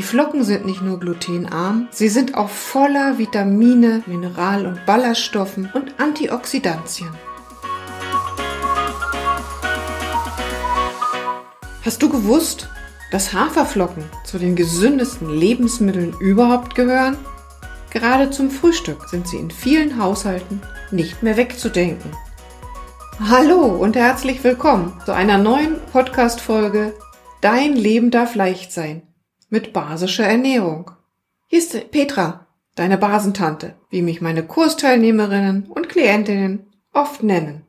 Die Flocken sind nicht nur glutenarm, sie sind auch voller Vitamine, Mineral- und Ballaststoffen und Antioxidantien. Hast du gewusst, dass Haferflocken zu den gesündesten Lebensmitteln überhaupt gehören? Gerade zum Frühstück sind sie in vielen Haushalten nicht mehr wegzudenken. Hallo und herzlich willkommen zu einer neuen Podcast-Folge Dein Leben darf leicht sein mit basischer Ernährung. Hier ist Petra, deine Basentante, wie mich meine Kursteilnehmerinnen und Klientinnen oft nennen.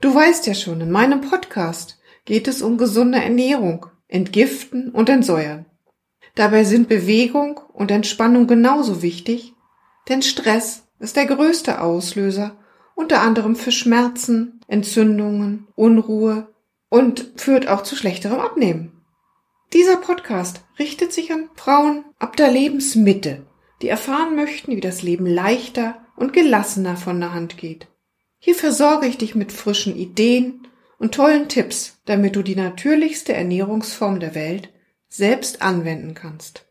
Du weißt ja schon, in meinem Podcast geht es um gesunde Ernährung, Entgiften und Entsäuern. Dabei sind Bewegung und Entspannung genauso wichtig, denn Stress ist der größte Auslöser, unter anderem für Schmerzen, Entzündungen, Unruhe und führt auch zu schlechterem Abnehmen. Dieser Podcast richtet sich an Frauen ab der Lebensmitte, die erfahren möchten, wie das Leben leichter und gelassener von der Hand geht. Hier versorge ich dich mit frischen Ideen und tollen Tipps, damit du die natürlichste Ernährungsform der Welt selbst anwenden kannst.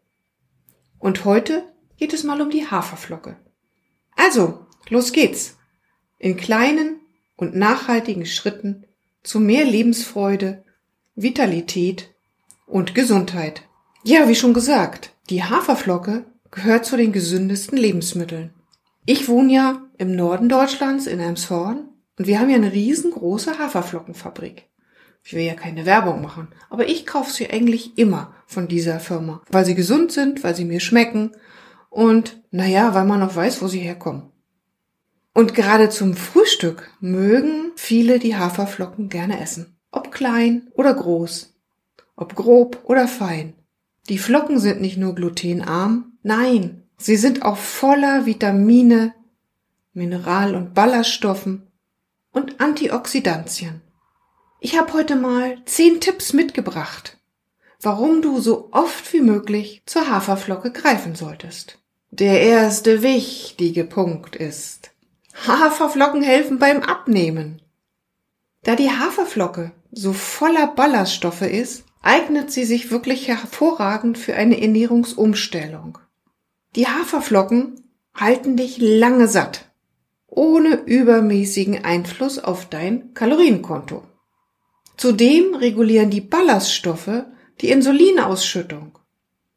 Und heute geht es mal um die Haferflocke. Also, los geht's. In kleinen und nachhaltigen Schritten zu mehr Lebensfreude, Vitalität und Gesundheit. Ja, wie schon gesagt, die Haferflocke gehört zu den gesündesten Lebensmitteln. Ich wohne ja im Norden Deutschlands in Elmshorn und wir haben ja eine riesengroße Haferflockenfabrik. Ich will ja keine Werbung machen, aber ich kaufe sie eigentlich immer von dieser Firma, weil sie gesund sind, weil sie mir schmecken und naja, weil man auch weiß, wo sie herkommen. Und gerade zum Frühstück mögen viele die Haferflocken gerne essen. Ob klein oder groß ob grob oder fein. Die Flocken sind nicht nur glutenarm, nein, sie sind auch voller Vitamine, Mineral- und Ballaststoffen und Antioxidantien. Ich habe heute mal zehn Tipps mitgebracht, warum du so oft wie möglich zur Haferflocke greifen solltest. Der erste wichtige Punkt ist, Haferflocken helfen beim Abnehmen. Da die Haferflocke so voller Ballaststoffe ist, eignet sie sich wirklich hervorragend für eine Ernährungsumstellung. Die Haferflocken halten dich lange satt, ohne übermäßigen Einfluss auf dein Kalorienkonto. Zudem regulieren die Ballaststoffe die Insulinausschüttung.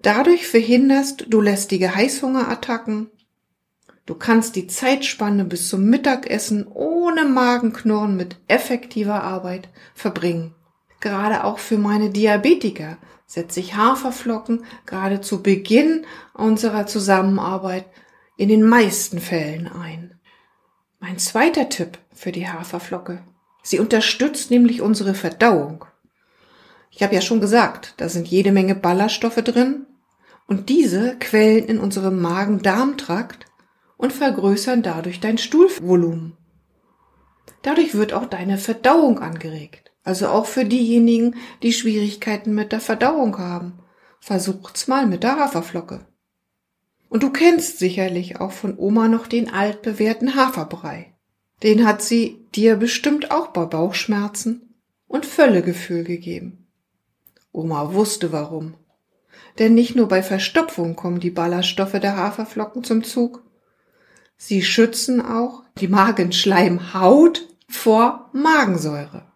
Dadurch verhinderst du lästige Heißhungerattacken. Du kannst die Zeitspanne bis zum Mittagessen ohne Magenknurren mit effektiver Arbeit verbringen. Gerade auch für meine Diabetiker setze ich Haferflocken gerade zu Beginn unserer Zusammenarbeit in den meisten Fällen ein. Mein zweiter Tipp für die Haferflocke. Sie unterstützt nämlich unsere Verdauung. Ich habe ja schon gesagt, da sind jede Menge Ballaststoffe drin und diese quellen in unserem Magen-Darm-Trakt und vergrößern dadurch dein Stuhlvolumen. Dadurch wird auch deine Verdauung angeregt. Also auch für diejenigen, die Schwierigkeiten mit der Verdauung haben. Versucht's mal mit der Haferflocke. Und du kennst sicherlich auch von Oma noch den altbewährten Haferbrei. Den hat sie dir bestimmt auch bei Bauchschmerzen und Völlegefühl gegeben. Oma wusste warum. Denn nicht nur bei Verstopfung kommen die Ballaststoffe der Haferflocken zum Zug. Sie schützen auch die Magenschleimhaut vor Magensäure.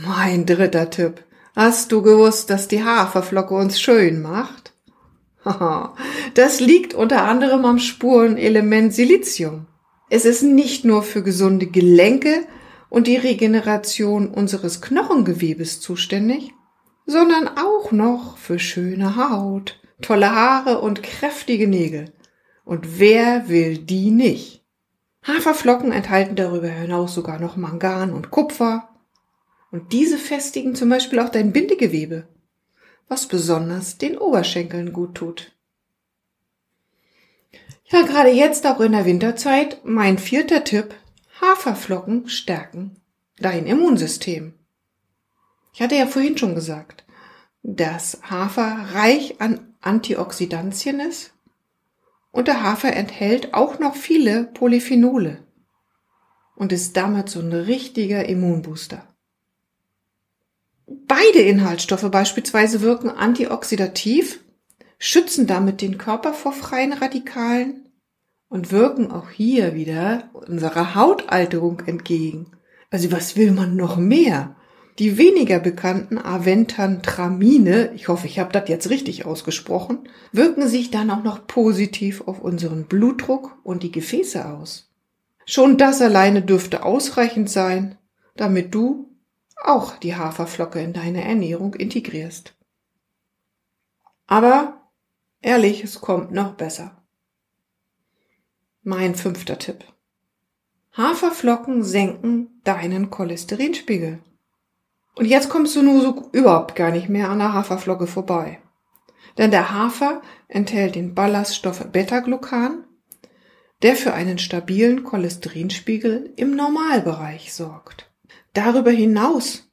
Mein dritter Tipp. Hast du gewusst, dass die Haferflocke uns schön macht? das liegt unter anderem am Spurenelement Silizium. Es ist nicht nur für gesunde Gelenke und die Regeneration unseres Knochengewebes zuständig, sondern auch noch für schöne Haut, tolle Haare und kräftige Nägel. Und wer will die nicht? Haferflocken enthalten darüber hinaus sogar noch Mangan und Kupfer, und diese festigen zum Beispiel auch dein Bindegewebe, was besonders den Oberschenkeln gut tut. Ja, gerade jetzt auch in der Winterzeit mein vierter Tipp, Haferflocken stärken dein Immunsystem. Ich hatte ja vorhin schon gesagt, dass Hafer reich an Antioxidantien ist und der Hafer enthält auch noch viele Polyphenole und ist damit so ein richtiger Immunbooster. Beide Inhaltsstoffe beispielsweise wirken antioxidativ, schützen damit den Körper vor freien Radikalen und wirken auch hier wieder unserer Hautalterung entgegen. Also was will man noch mehr? Die weniger bekannten Aventantramine, ich hoffe, ich habe das jetzt richtig ausgesprochen, wirken sich dann auch noch positiv auf unseren Blutdruck und die Gefäße aus. Schon das alleine dürfte ausreichend sein, damit du auch die Haferflocke in deine Ernährung integrierst. Aber ehrlich, es kommt noch besser. Mein fünfter Tipp. Haferflocken senken deinen Cholesterinspiegel. Und jetzt kommst du nur so überhaupt gar nicht mehr an der Haferflocke vorbei. Denn der Hafer enthält den Ballaststoff Beta-Glucan, der für einen stabilen Cholesterinspiegel im Normalbereich sorgt. Darüber hinaus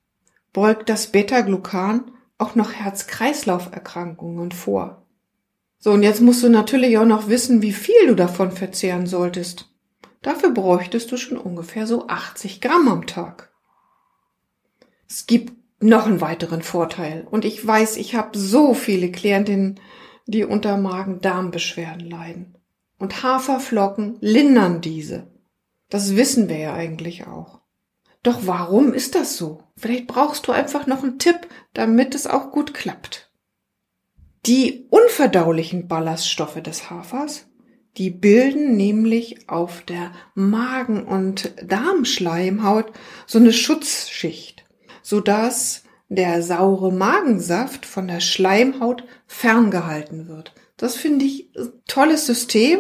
beugt das Beta-Glucan auch noch Herz-Kreislauf-Erkrankungen vor. So, und jetzt musst du natürlich auch noch wissen, wie viel du davon verzehren solltest. Dafür bräuchtest du schon ungefähr so 80 Gramm am Tag. Es gibt noch einen weiteren Vorteil. Und ich weiß, ich habe so viele Klientinnen, die unter Magen-Darm-Beschwerden leiden. Und Haferflocken lindern diese. Das wissen wir ja eigentlich auch. Doch warum ist das so? Vielleicht brauchst du einfach noch einen Tipp, damit es auch gut klappt. Die unverdaulichen Ballaststoffe des Hafers, die bilden nämlich auf der Magen- und Darmschleimhaut so eine Schutzschicht sodass der saure Magensaft von der Schleimhaut ferngehalten wird. Das finde ich tolles System,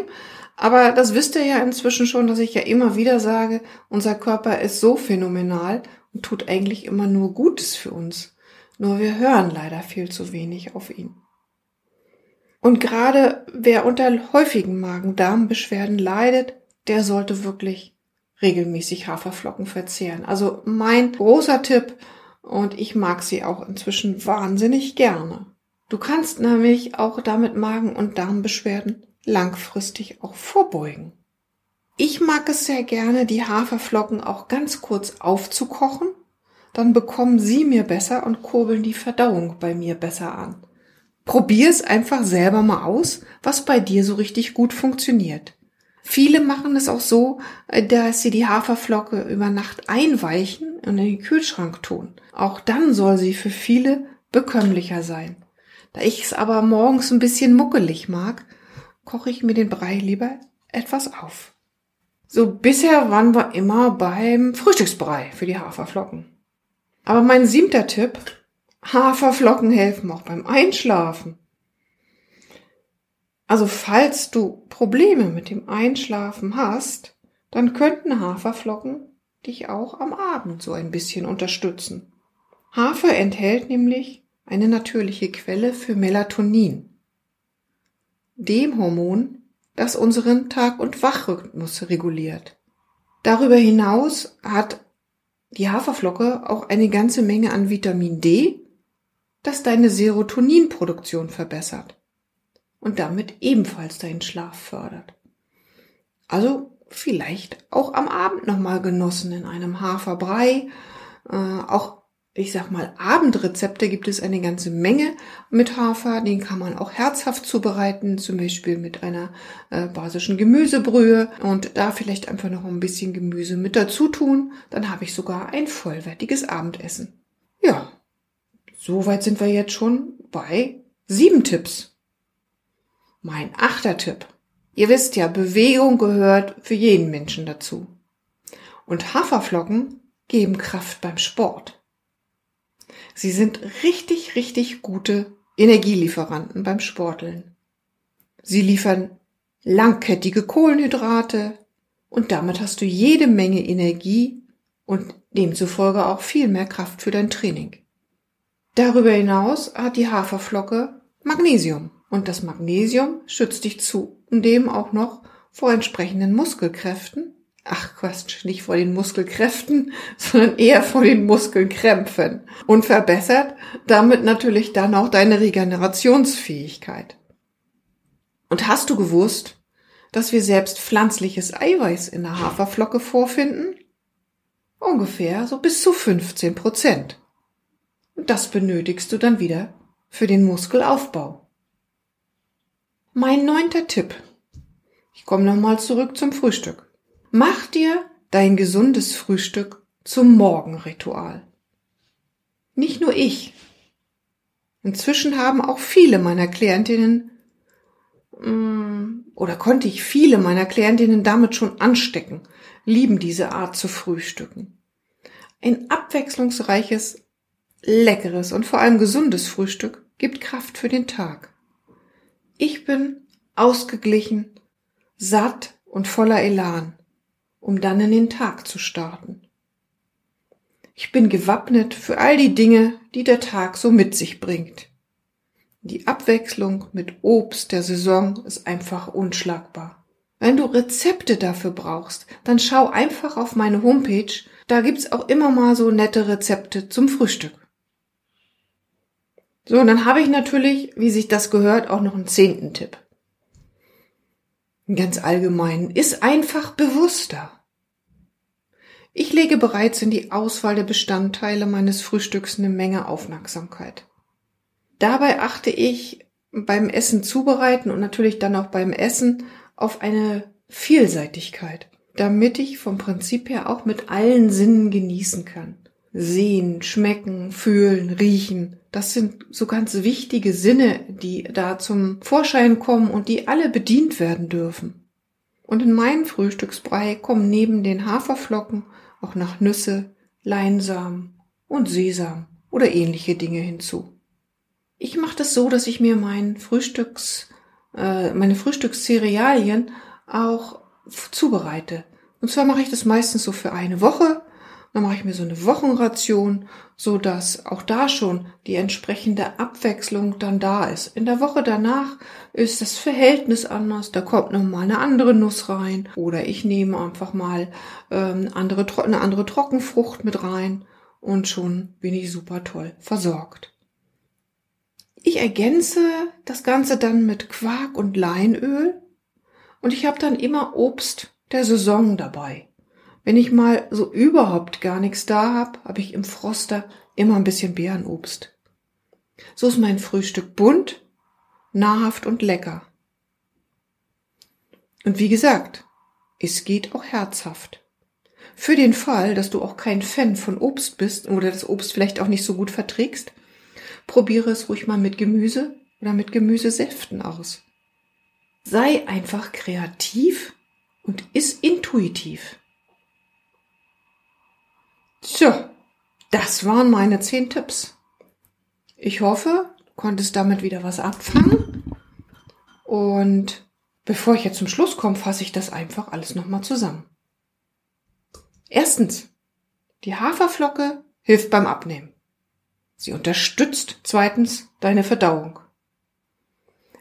aber das wisst ihr ja inzwischen schon, dass ich ja immer wieder sage, unser Körper ist so phänomenal und tut eigentlich immer nur Gutes für uns. Nur wir hören leider viel zu wenig auf ihn. Und gerade wer unter häufigen Magen-Darm-Beschwerden leidet, der sollte wirklich regelmäßig Haferflocken verzehren. Also mein großer Tipp, und ich mag sie auch inzwischen wahnsinnig gerne. Du kannst nämlich auch damit Magen- und Darmbeschwerden langfristig auch vorbeugen. Ich mag es sehr gerne, die Haferflocken auch ganz kurz aufzukochen, dann bekommen sie mir besser und kurbeln die Verdauung bei mir besser an. Probier es einfach selber mal aus, was bei dir so richtig gut funktioniert. Viele machen es auch so, äh, dass sie die Haferflocke über Nacht einweichen und in den Kühlschrank tun. Auch dann soll sie für viele bekömmlicher sein. Da ich es aber morgens ein bisschen muckelig mag, koche ich mir den Brei lieber etwas auf. So bisher waren wir immer beim Frühstücksbrei für die Haferflocken. Aber mein siebter Tipp, Haferflocken helfen auch beim Einschlafen. Also falls du Probleme mit dem Einschlafen hast, dann könnten Haferflocken dich auch am Abend so ein bisschen unterstützen. Hafer enthält nämlich eine natürliche Quelle für Melatonin, dem Hormon, das unseren Tag- und Wachrhythmus reguliert. Darüber hinaus hat die Haferflocke auch eine ganze Menge an Vitamin D, das deine Serotoninproduktion verbessert und damit ebenfalls deinen Schlaf fördert. Also vielleicht auch am Abend nochmal genossen in einem Haferbrei. Äh, auch, ich sag mal, Abendrezepte gibt es eine ganze Menge mit Hafer. Den kann man auch herzhaft zubereiten, zum Beispiel mit einer äh, basischen Gemüsebrühe und da vielleicht einfach noch ein bisschen Gemüse mit dazu tun. Dann habe ich sogar ein vollwertiges Abendessen. Ja, soweit sind wir jetzt schon bei sieben Tipps mein achter Tipp. Ihr wisst ja, Bewegung gehört für jeden Menschen dazu. Und Haferflocken geben Kraft beim Sport. Sie sind richtig, richtig gute Energielieferanten beim Sporteln. Sie liefern langkettige Kohlenhydrate und damit hast du jede Menge Energie und demzufolge auch viel mehr Kraft für dein Training. Darüber hinaus hat die Haferflocke Magnesium. Und das Magnesium schützt dich zudem auch noch vor entsprechenden Muskelkräften. Ach Quatsch, nicht vor den Muskelkräften, sondern eher vor den Muskelkrämpfen. Und verbessert damit natürlich dann auch deine Regenerationsfähigkeit. Und hast du gewusst, dass wir selbst pflanzliches Eiweiß in der Haferflocke vorfinden? Ungefähr so bis zu 15 Prozent. Und das benötigst du dann wieder für den Muskelaufbau. Mein neunter Tipp. Ich komme nochmal zurück zum Frühstück. Mach dir dein gesundes Frühstück zum Morgenritual. Nicht nur ich. Inzwischen haben auch viele meiner Klientinnen mm, oder konnte ich viele meiner Klientinnen damit schon anstecken, lieben diese Art zu frühstücken. Ein abwechslungsreiches, leckeres und vor allem gesundes Frühstück gibt Kraft für den Tag. Ich bin ausgeglichen, satt und voller Elan, um dann in den Tag zu starten. Ich bin gewappnet für all die Dinge, die der Tag so mit sich bringt. Die Abwechslung mit Obst der Saison ist einfach unschlagbar. Wenn du Rezepte dafür brauchst, dann schau einfach auf meine Homepage, da gibt's auch immer mal so nette Rezepte zum Frühstück. So, und dann habe ich natürlich, wie sich das gehört, auch noch einen zehnten Tipp. Ganz allgemein, ist einfach bewusster. Ich lege bereits in die Auswahl der Bestandteile meines Frühstücks eine Menge Aufmerksamkeit. Dabei achte ich beim Essen zubereiten und natürlich dann auch beim Essen auf eine Vielseitigkeit, damit ich vom Prinzip her auch mit allen Sinnen genießen kann. Sehen, schmecken, fühlen, riechen. Das sind so ganz wichtige Sinne, die da zum Vorschein kommen und die alle bedient werden dürfen. Und in meinen Frühstücksbrei kommen neben den Haferflocken auch noch Nüsse, Leinsamen und Sesam oder ähnliche Dinge hinzu. Ich mache das so, dass ich mir mein Frühstücks, äh, meine Frühstückscerealien auch zubereite. Und zwar mache ich das meistens so für eine Woche dann mache ich mir so eine Wochenration, so dass auch da schon die entsprechende Abwechslung dann da ist. In der Woche danach ist das Verhältnis anders. Da kommt noch mal eine andere Nuss rein oder ich nehme einfach mal ähm, andere, eine andere Trockenfrucht mit rein und schon bin ich super toll versorgt. Ich ergänze das Ganze dann mit Quark und Leinöl und ich habe dann immer Obst der Saison dabei. Wenn ich mal so überhaupt gar nichts da habe, habe ich im Froster immer ein bisschen Beerenobst. So ist mein Frühstück bunt, nahrhaft und lecker. Und wie gesagt, es geht auch herzhaft. Für den Fall, dass du auch kein Fan von Obst bist oder das Obst vielleicht auch nicht so gut verträgst, probiere es ruhig mal mit Gemüse oder mit Gemüsesäften aus. Sei einfach kreativ und iss intuitiv. So, das waren meine zehn Tipps. Ich hoffe, du konntest damit wieder was abfangen. Und bevor ich jetzt zum Schluss komme, fasse ich das einfach alles nochmal zusammen. Erstens, die Haferflocke hilft beim Abnehmen. Sie unterstützt zweitens deine Verdauung.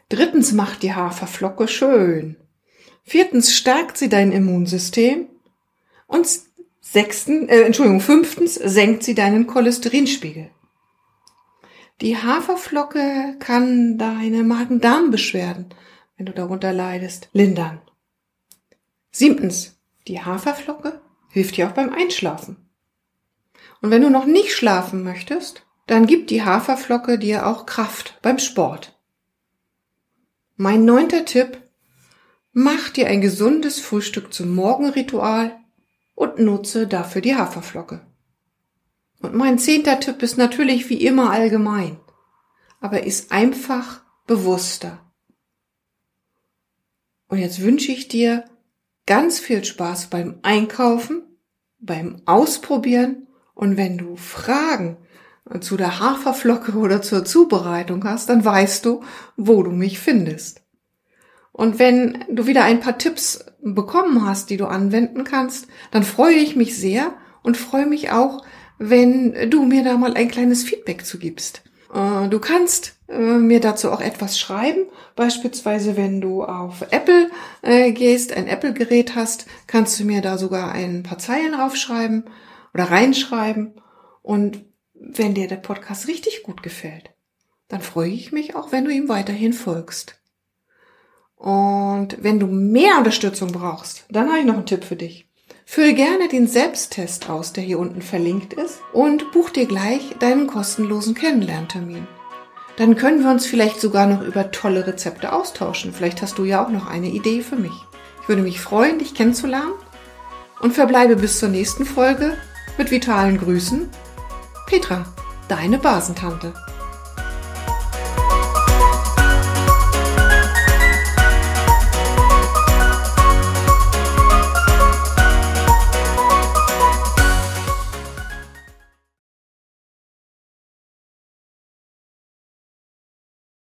Drittens macht die Haferflocke schön. Viertens stärkt sie dein Immunsystem. Und Sechsten, äh, Entschuldigung, fünftens senkt sie deinen Cholesterinspiegel. Die Haferflocke kann deine Magen-Darm-Beschwerden, wenn du darunter leidest, lindern. Siebtens, die Haferflocke hilft dir auch beim Einschlafen. Und wenn du noch nicht schlafen möchtest, dann gibt die Haferflocke dir auch Kraft beim Sport. Mein neunter Tipp, mach dir ein gesundes Frühstück zum Morgenritual und nutze dafür die Haferflocke. Und mein zehnter Tipp ist natürlich wie immer allgemein, aber ist einfach bewusster. Und jetzt wünsche ich dir ganz viel Spaß beim Einkaufen, beim Ausprobieren und wenn du Fragen zu der Haferflocke oder zur Zubereitung hast, dann weißt du, wo du mich findest. Und wenn du wieder ein paar Tipps bekommen hast, die du anwenden kannst, dann freue ich mich sehr und freue mich auch, wenn du mir da mal ein kleines Feedback zu gibst. Äh, du kannst äh, mir dazu auch etwas schreiben. Beispielsweise, wenn du auf Apple äh, gehst, ein Apple-Gerät hast, kannst du mir da sogar ein paar Zeilen aufschreiben oder reinschreiben. Und wenn dir der Podcast richtig gut gefällt, dann freue ich mich auch, wenn du ihm weiterhin folgst. Und wenn du mehr Unterstützung brauchst, dann habe ich noch einen Tipp für dich. Fülle gerne den Selbsttest aus, der hier unten verlinkt ist, und buch dir gleich deinen kostenlosen Kennenlerntermin. Dann können wir uns vielleicht sogar noch über tolle Rezepte austauschen. Vielleicht hast du ja auch noch eine Idee für mich. Ich würde mich freuen, dich kennenzulernen und verbleibe bis zur nächsten Folge mit vitalen Grüßen. Petra, deine Basentante.